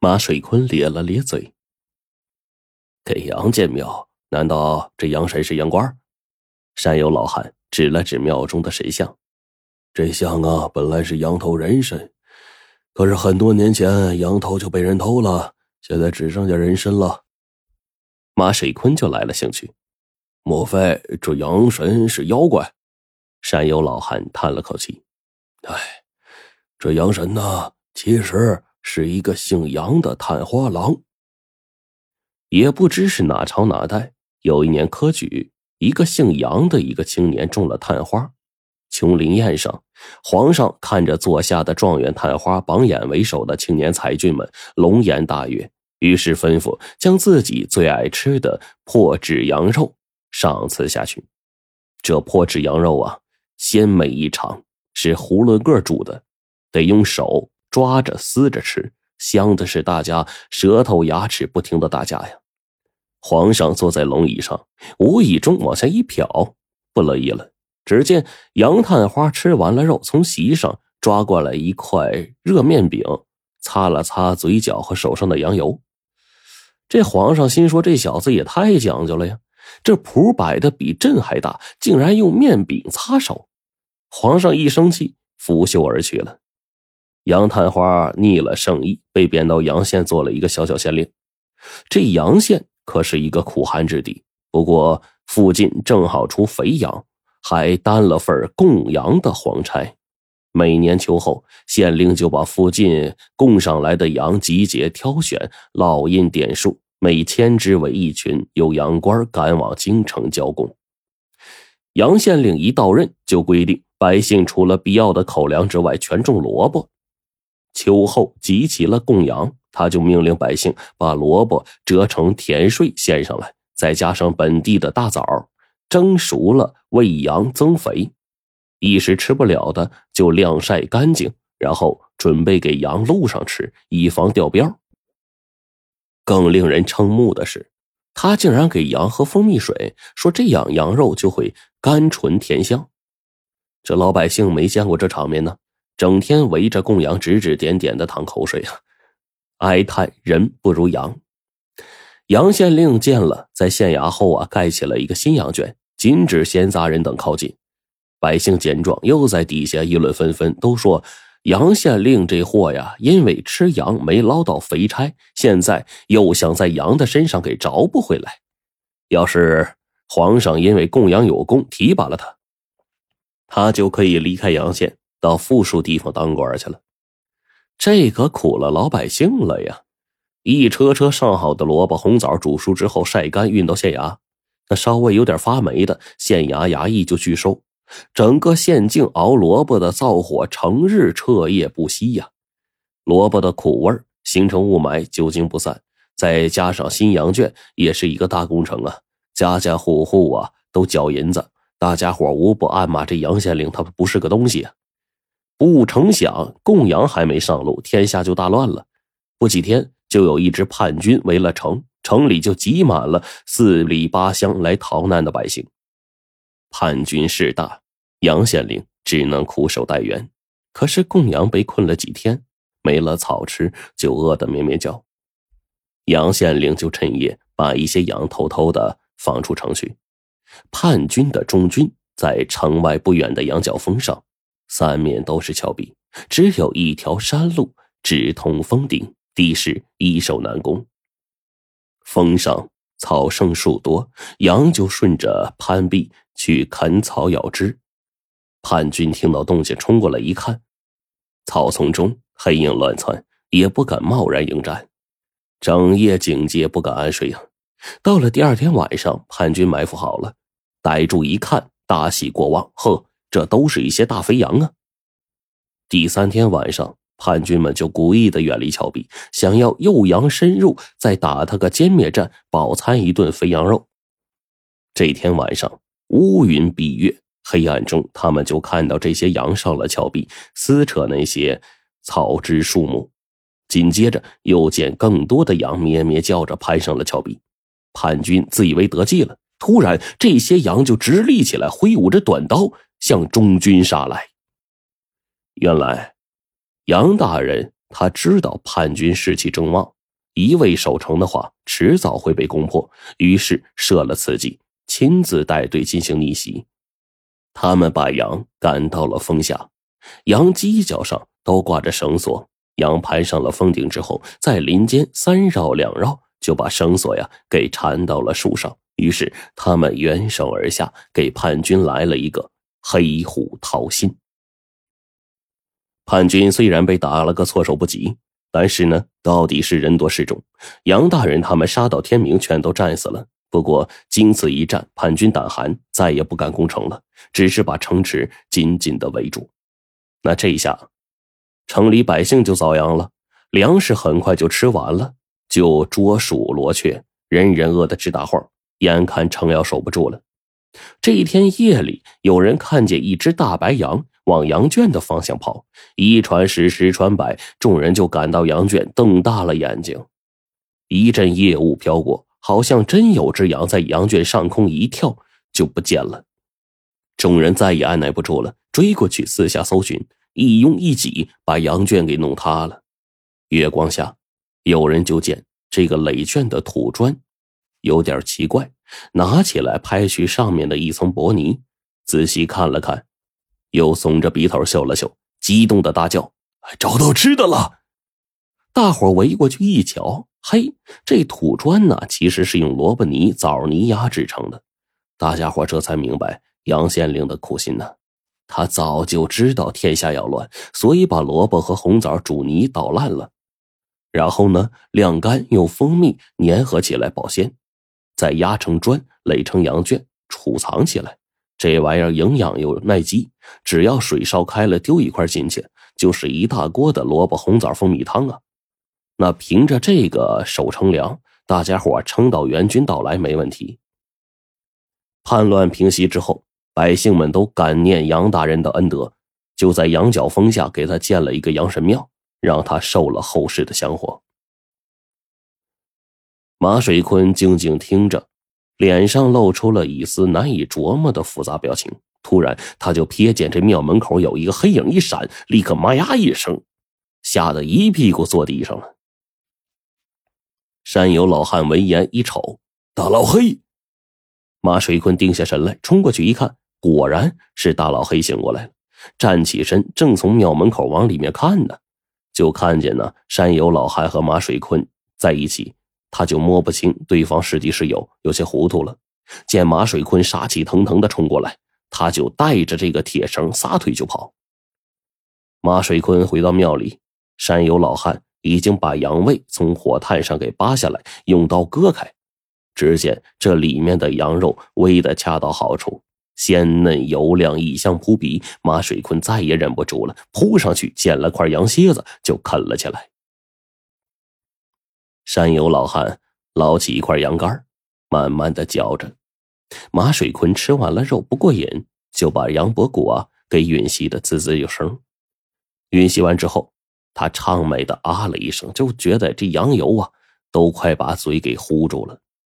马水坤咧了咧嘴：“给羊建庙，难道这羊神是羊倌？”山有老汉指了指庙中的神像：“这像啊，本来是羊头人身，可是很多年前羊头就被人偷了，现在只剩下人身了。”马水坤就来了兴趣：“莫非这羊神是妖怪？”山有老汉叹了口气：“哎，这羊神呢，其实……”是一个姓杨的探花郎。也不知是哪朝哪代，有一年科举，一个姓杨的一个青年中了探花。琼林宴上，皇上看着座下的状元探花榜眼为首的青年才俊们，龙颜大悦，于是吩咐将自己最爱吃的破纸羊肉赏赐下去。这破纸羊肉啊，鲜美异常，是囫囵个煮的，得用手。抓着撕着吃，香的是大家舌头牙齿不停的打架呀。皇上坐在龙椅上，无意中往下一瞟，不乐意了。只见杨探花吃完了肉，从席上抓过来一块热面饼，擦了擦嘴角和手上的羊油。这皇上心说：这小子也太讲究了呀！这谱摆的比朕还大，竟然用面饼擦手。皇上一生气，拂袖而去了。杨探花逆了圣意，被贬到阳县做了一个小小县令。这阳县可是一个苦寒之地，不过附近正好出肥羊，还担了份供羊的皇差。每年秋后，县令就把附近供上来的羊集结挑选，烙印点数，每千只为一群，由羊倌赶往京城交供。杨县令一到任，就规定百姓除了必要的口粮之外，全种萝卜。秋后集齐了供养，他就命令百姓把萝卜折成甜穗献上来，再加上本地的大枣，蒸熟了喂羊增肥。一时吃不了的就晾晒干净，然后准备给羊路上吃，以防掉膘。更令人瞠目的是，他竟然给羊喝蜂蜜水，说这样羊肉就会甘醇甜香。这老百姓没见过这场面呢。整天围着供羊指指点点的淌口水啊，哀叹人不如羊。杨县令见了，在县衙后啊盖起了一个新羊圈，禁止闲杂人等靠近。百姓见状，又在底下议论纷纷，都说杨县令这货呀，因为吃羊没捞到肥差，现在又想在羊的身上给找不回来。要是皇上因为供养有功提拔了他，他就可以离开阳县。到富庶地方当官去了，这可苦了老百姓了呀！一车车上好的萝卜、红枣煮熟之后晒干，运到县衙。那稍微有点发霉的，县衙衙役就拒收。整个县境熬萝卜的灶火，成日彻夜不息呀。萝卜的苦味形成雾霾，久经不散。再加上新羊圈也是一个大工程啊，家家户户啊都交银子，大家伙无不暗骂这杨县令他不是个东西啊。不成想，供养还没上路，天下就大乱了。不几天，就有一支叛军围了城，城里就挤满了四里八乡来逃难的百姓。叛军势大，杨县令只能苦守待援。可是供养被困了几天，没了草吃，就饿得咩咩叫。杨县令就趁夜把一些羊偷偷的放出城去。叛军的中军在城外不远的羊角峰上。三面都是峭壁，只有一条山路直通峰顶，地势易守难攻。峰上草盛树多，羊就顺着攀壁去啃草咬枝。叛军听到动静，冲过来一看，草丛中黑影乱窜，也不敢贸然迎战，整夜警戒，不敢安睡呀。到了第二天晚上，叛军埋伏好了，逮住一看，大喜过望，呵。这都是一些大肥羊啊！第三天晚上，叛军们就故意的远离峭壁，想要诱羊深入，再打他个歼灭战，饱餐一顿肥羊肉。这天晚上，乌云蔽月，黑暗中，他们就看到这些羊上了峭壁，撕扯那些草枝树木。紧接着，又见更多的羊咩咩叫着攀上了峭壁。叛军自以为得计了，突然，这些羊就直立起来，挥舞着短刀。向中军杀来。原来，杨大人他知道叛军士气正旺，一味守城的话，迟早会被攻破，于是设了此计，亲自带队进行逆袭。他们把羊赶到了峰下，羊犄角上都挂着绳索，羊攀上了峰顶之后，在林间三绕两绕，就把绳索呀给缠到了树上。于是他们援手而下，给叛军来了一个黑虎掏心。叛军虽然被打了个措手不及，但是呢，到底是人多势众，杨大人他们杀到天明，全都战死了。不过经此一战，叛军胆寒，再也不敢攻城了，只是把城池紧紧的围住。那这一下，城里百姓就遭殃了，粮食很快就吃完了，就捉鼠罗雀，人人饿得直打晃，眼看城要守不住了。这一天夜里，有人看见一只大白羊。往羊圈的方向跑，一传十，十传百，众人就赶到羊圈，瞪大了眼睛。一阵夜雾飘过，好像真有只羊在羊圈上空一跳就不见了。众人再也按耐不住了，追过去四下搜寻，一拥一挤，把羊圈给弄塌了。月光下，有人就见这个垒圈的土砖有点奇怪，拿起来拍去上面的一层薄泥，仔细看了看。又耸着鼻头嗅了嗅，激动的大叫：“找到吃的了！”大伙围过去一瞧，嘿，这土砖呢，其实是用萝卜泥、枣泥压制成的。大家伙这才明白杨县令的苦心呢。他早就知道天下要乱，所以把萝卜和红枣煮泥捣烂了，然后呢晾干，用蜂蜜粘合起来保鲜，再压成砖，垒成羊圈，储藏起来。这玩意儿营养又耐饥，只要水烧开了，丢一块进去，就是一大锅的萝卜红枣蜂蜜汤啊！那凭着这个守城粮，大家伙撑到援军到来没问题。叛乱平息之后，百姓们都感念杨大人的恩德，就在羊角峰下给他建了一个羊神庙，让他受了后世的香火。马水坤静静听着。脸上露出了一丝难以琢磨的复杂表情。突然，他就瞥见这庙门口有一个黑影一闪，立刻“妈呀”一声，吓得一屁股坐地上了。山有老汉闻言一瞅，大老黑。马水坤定下神来，冲过去一看，果然是大老黑醒过来了，站起身，正从庙门口往里面看呢，就看见呢山有老汉和马水坤在一起。他就摸不清对方是敌是友，有些糊涂了。见马水坤杀气腾腾的冲过来，他就带着这个铁绳撒腿就跑。马水坤回到庙里，山有老汉已经把羊胃从火炭上给扒下来，用刀割开。只见这里面的羊肉煨的恰到好处，鲜嫩油亮，异香扑鼻。马水坤再也忍不住了，扑上去捡了块羊蝎子就啃了起来。山有老汉捞起一块羊肝，慢慢的嚼着。马水坤吃完了肉不过瘾，就把羊脖骨啊给吮吸的滋滋有声。吮吸完之后，他畅美的啊了一声，就觉得这羊油啊都快把嘴给糊住了。